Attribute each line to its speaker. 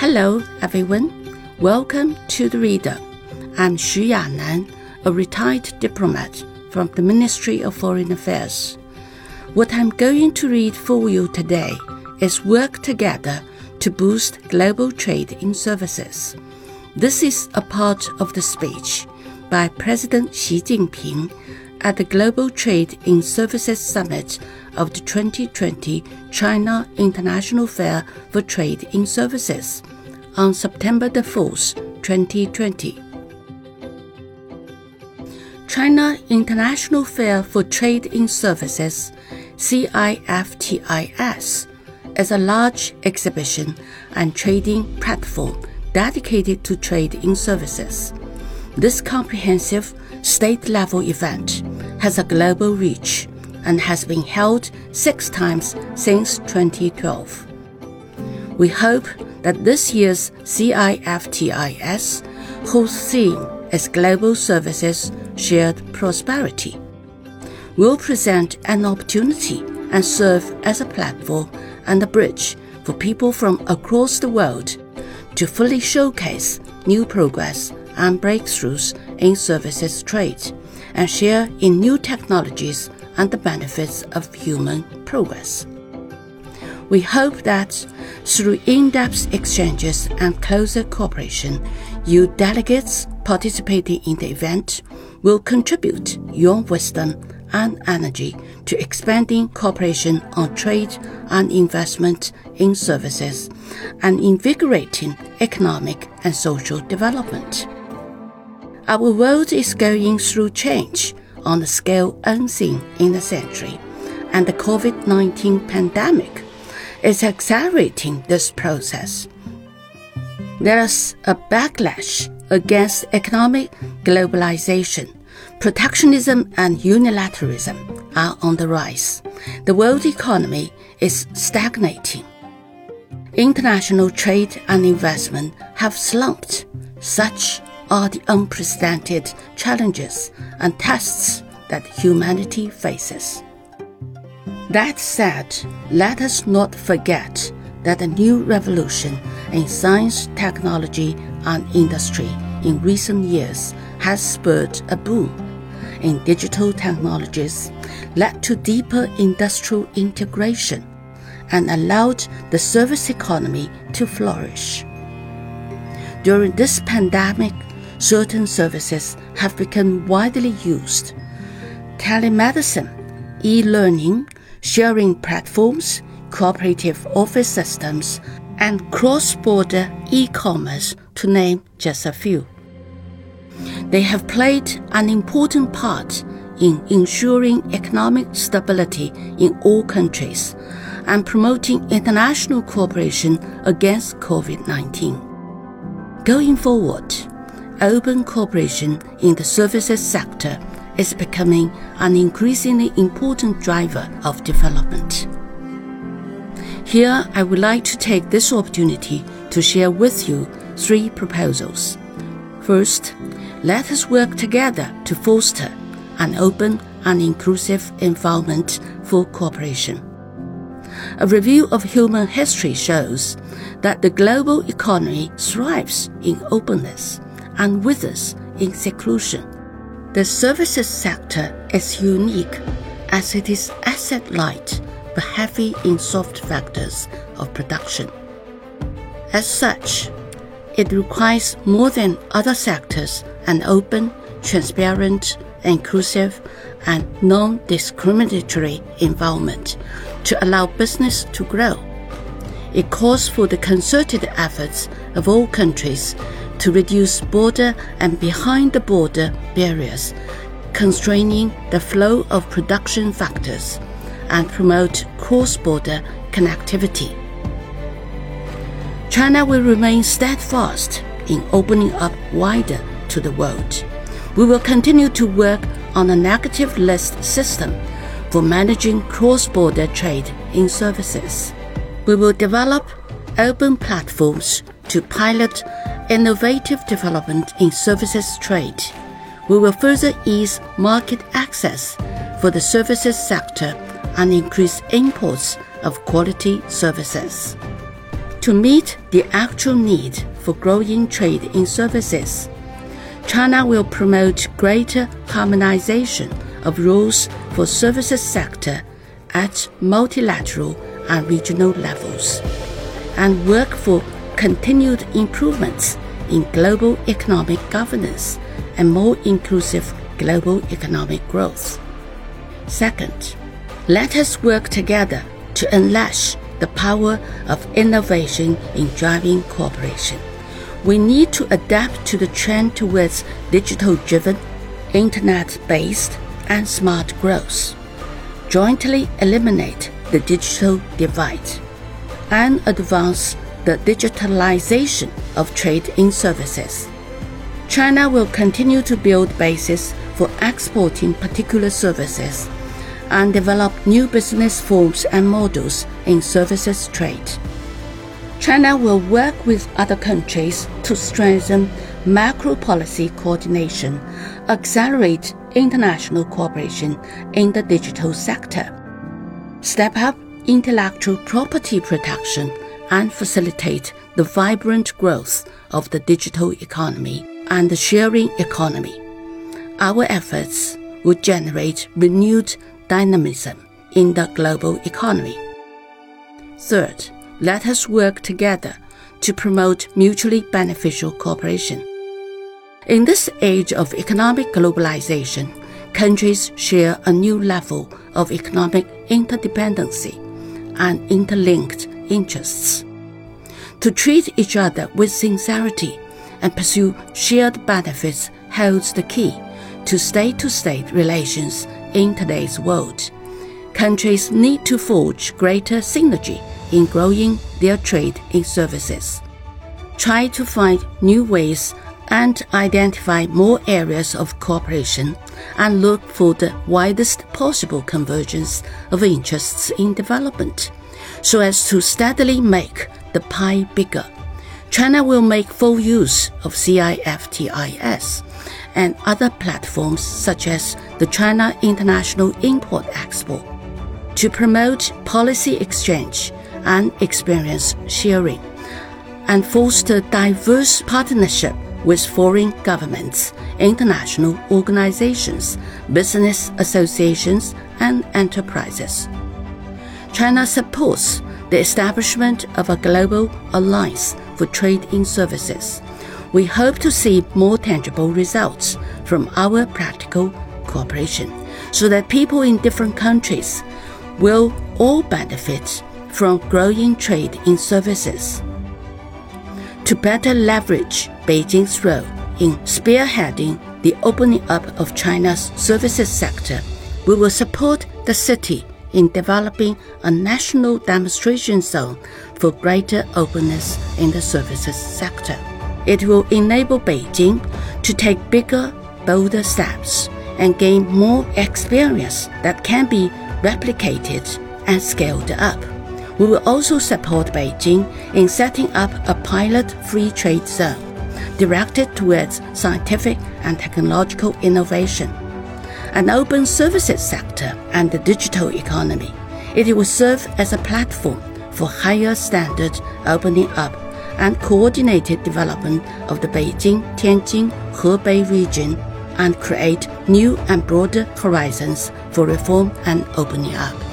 Speaker 1: Hello, everyone. Welcome to the Reader. I'm Xu Yanan, a retired diplomat from the Ministry of Foreign Affairs. What I'm going to read for you today is Work Together to Boost Global Trade in Services. This is a part of the speech by President Xi Jinping at the Global Trade in Services Summit of the 2020 China International Fair for Trade in Services on September the 4th, 2020. China International Fair for Trade in Services, CIFTIS, is a large exhibition and trading platform dedicated to trade in services. This comprehensive state level event has a global reach and has been held six times since 2012. We hope that this year's CIFTIS, whose theme is Global Services Shared Prosperity, will present an opportunity and serve as a platform and a bridge for people from across the world to fully showcase new progress and breakthroughs in services trade and share in new technologies and the benefits of human progress. We hope that through in depth exchanges and closer cooperation, you delegates participating in the event will contribute your wisdom and energy to expanding cooperation on trade and investment in services and invigorating economic and social development. Our world is going through change on a scale unseen in a century, and the COVID 19 pandemic is accelerating this process. There's a backlash against economic globalization. Protectionism and unilateralism are on the rise. The world economy is stagnating. International trade and investment have slumped. Such are the unprecedented challenges and tests that humanity faces. That said, let us not forget that the new revolution in science, technology, and industry in recent years has spurred a boom in digital technologies, led to deeper industrial integration, and allowed the service economy to flourish. During this pandemic, certain services have become widely used. Telemedicine, e learning, sharing platforms, cooperative office systems, and cross border e commerce, to name just a few. They have played an important part in ensuring economic stability in all countries and promoting international cooperation against COVID 19. Going forward, open cooperation in the services sector is becoming an increasingly important driver of development. Here, I would like to take this opportunity to share with you three proposals. First, let us work together to foster an open and inclusive environment for cooperation. A review of human history shows that the global economy thrives in openness and withers in seclusion. The services sector is unique as it is asset light but heavy in soft factors of production. As such, it requires more than other sectors an open, transparent, inclusive, and non discriminatory environment to allow business to grow. It calls for the concerted efforts of all countries to reduce border and behind the border barriers, constraining the flow of production factors, and promote cross border connectivity. China will remain steadfast in opening up wider to the world. We will continue to work on a negative list system for managing cross border trade in services. We will develop open platforms to pilot innovative development in services trade. We will further ease market access for the services sector and increase imports of quality services. To meet the actual need for growing trade in services, China will promote greater harmonization of rules for services sector at multilateral and regional levels and work for continued improvements in global economic governance and more inclusive global economic growth. Second, let us work together to unleash the power of innovation in driving cooperation. We need to adapt to the trend towards digital driven, internet based, and smart growth, jointly eliminate the digital divide, and advance the digitalization of trade in services. China will continue to build bases for exporting particular services and develop new business forms and models in services trade. China will work with other countries to strengthen macro policy coordination, accelerate international cooperation in the digital sector, step up intellectual property protection, and facilitate the vibrant growth of the digital economy and the sharing economy. Our efforts would generate renewed dynamism in the global economy. Third, let us work together to promote mutually beneficial cooperation. In this age of economic globalization, countries share a new level of economic interdependency and interlinked interests. To treat each other with sincerity and pursue shared benefits holds the key to state to state relations in today's world. Countries need to forge greater synergy in growing their trade in services. Try to find new ways and identify more areas of cooperation and look for the widest possible convergence of interests in development so as to steadily make the pie bigger. China will make full use of CIFTIS and other platforms such as the China International Import Expo to promote policy exchange and experience sharing and foster diverse partnership with foreign governments, international organizations, business associations, and enterprises. China supports the establishment of a global alliance for trade in services. We hope to see more tangible results from our practical cooperation so that people in different countries will all benefit from growing trade in services. To better leverage Beijing's role in spearheading the opening up of China's services sector, we will support the city in developing a national demonstration zone for greater openness in the services sector. It will enable Beijing to take bigger, bolder steps and gain more experience that can be replicated and scaled up. We will also support Beijing in setting up a pilot free trade zone directed towards scientific and technological innovation an open services sector and the digital economy. It will serve as a platform for higher standard opening up and coordinated development of the Beijing, Tianjin, Hebei region and create new and broader horizons for reform and opening up.